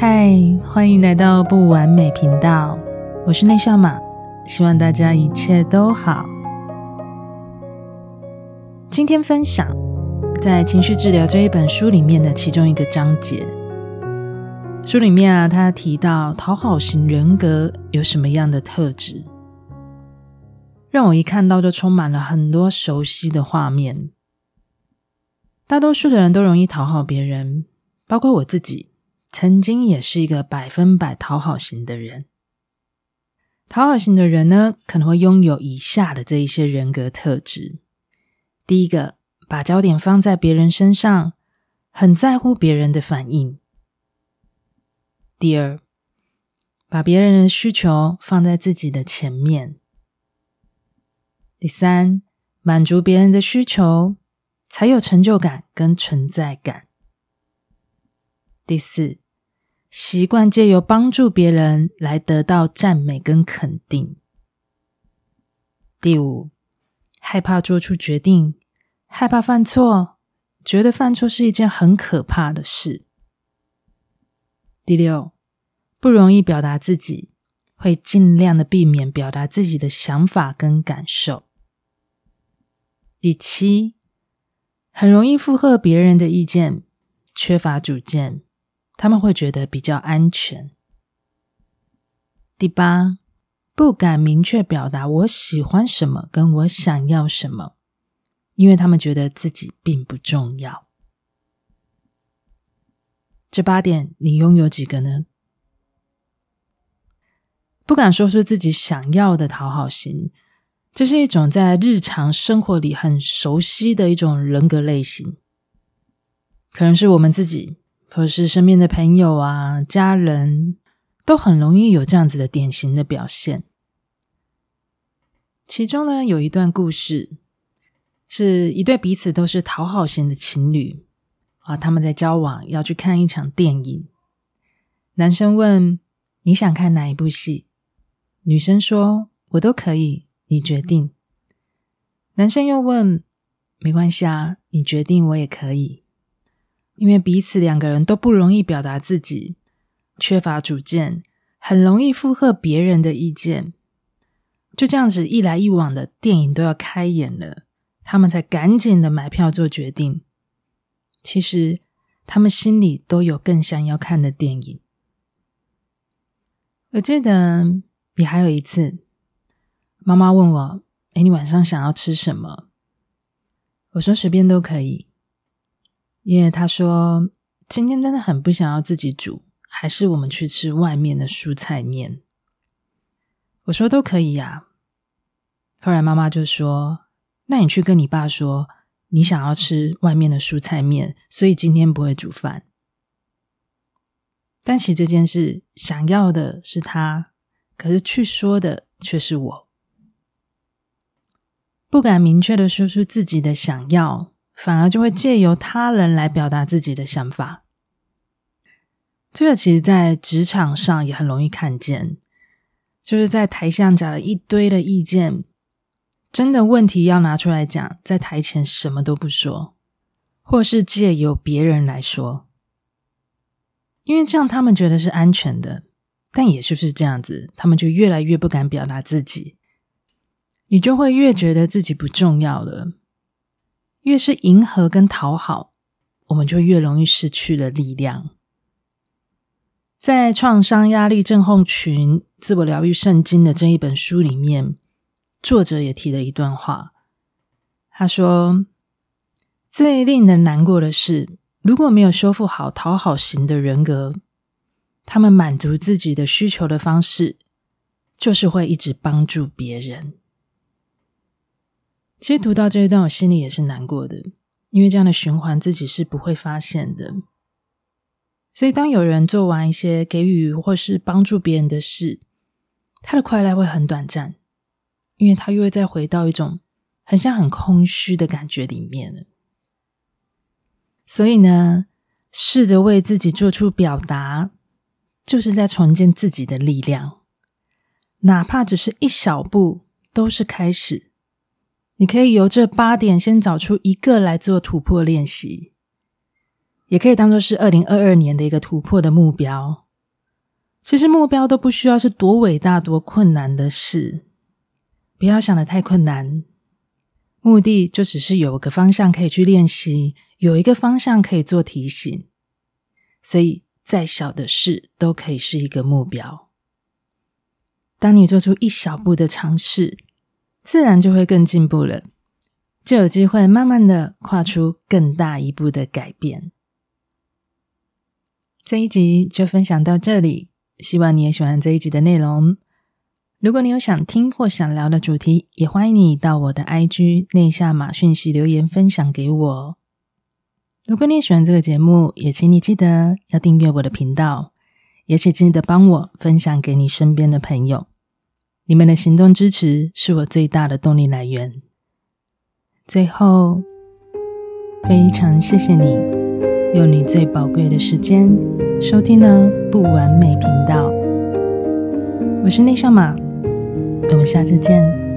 嗨，欢迎来到不完美频道，我是内向玛，希望大家一切都好。今天分享在《情绪治疗》这一本书里面的其中一个章节。书里面啊，他提到讨好型人格有什么样的特质，让我一看到就充满了很多熟悉的画面。大多数的人都容易讨好别人，包括我自己。曾经也是一个百分百讨好型的人。讨好型的人呢，可能会拥有以下的这一些人格特质：第一个，把焦点放在别人身上，很在乎别人的反应；第二，把别人的需求放在自己的前面；第三，满足别人的需求，才有成就感跟存在感。第四，习惯借由帮助别人来得到赞美跟肯定。第五，害怕做出决定，害怕犯错，觉得犯错是一件很可怕的事。第六，不容易表达自己，会尽量的避免表达自己的想法跟感受。第七，很容易附和别人的意见，缺乏主见。他们会觉得比较安全。第八，不敢明确表达我喜欢什么，跟我想要什么，因为他们觉得自己并不重要。这八点，你拥有几个呢？不敢说出自己想要的讨好型，这是一种在日常生活里很熟悉的一种人格类型，可能是我们自己。或是身边的朋友啊、家人，都很容易有这样子的典型的表现。其中呢，有一段故事，是一对彼此都是讨好型的情侣啊，他们在交往，要去看一场电影。男生问：“你想看哪一部戏？”女生说：“我都可以，你决定。”男生又问：“没关系啊，你决定，我也可以。”因为彼此两个人都不容易表达自己，缺乏主见，很容易附和别人的意见，就这样子一来一往的，电影都要开演了，他们才赶紧的买票做决定。其实他们心里都有更想要看的电影。我记得也还有一次，妈妈问我：“哎，你晚上想要吃什么？”我说：“随便都可以。”因为他说今天真的很不想要自己煮，还是我们去吃外面的蔬菜面？我说都可以呀。后来妈妈就说：“那你去跟你爸说，你想要吃外面的蔬菜面，所以今天不会煮饭。”但其实这件事想要的是他，可是去说的却是我，不敢明确的说出自己的想要。反而就会借由他人来表达自己的想法，这个其实在职场上也很容易看见，就是在台上讲了一堆的意见，真的问题要拿出来讲，在台前什么都不说，或是借由别人来说，因为这样他们觉得是安全的，但也就是这样子，他们就越来越不敢表达自己，你就会越觉得自己不重要了。越是迎合跟讨好，我们就越容易失去了力量。在《创伤压力症候群自我疗愈圣经》的这一本书里面，作者也提了一段话。他说：“最令人难过的是，如果没有修复好讨好型的人格，他们满足自己的需求的方式，就是会一直帮助别人。”其实读到这一段，我心里也是难过的，因为这样的循环自己是不会发现的。所以，当有人做完一些给予或是帮助别人的事，他的快乐会很短暂，因为他又会再回到一种很像很空虚的感觉里面了。所以呢，试着为自己做出表达，就是在重建自己的力量，哪怕只是一小步，都是开始。你可以由这八点先找出一个来做突破练习，也可以当做是二零二二年的一个突破的目标，其实目标都不需要是多伟大、多困难的事，不要想得太困难。目的就只是有个方向可以去练习，有一个方向可以做提醒，所以再小的事都可以是一个目标。当你做出一小步的尝试，自然就会更进步了，就有机会慢慢的跨出更大一步的改变。这一集就分享到这里。希望你也喜欢这一集的内容。如果你有想听或想聊的主题，也欢迎你到我的 IG 内下马讯息留言分享给我。如果你喜欢这个节目，也请你记得要订阅我的频道，也请记得帮我分享给你身边的朋友。你们的行动支持是我最大的动力来源。最后，非常谢谢你。用你最宝贵的时间收听了不完美频道，我是内向马，我们下次见。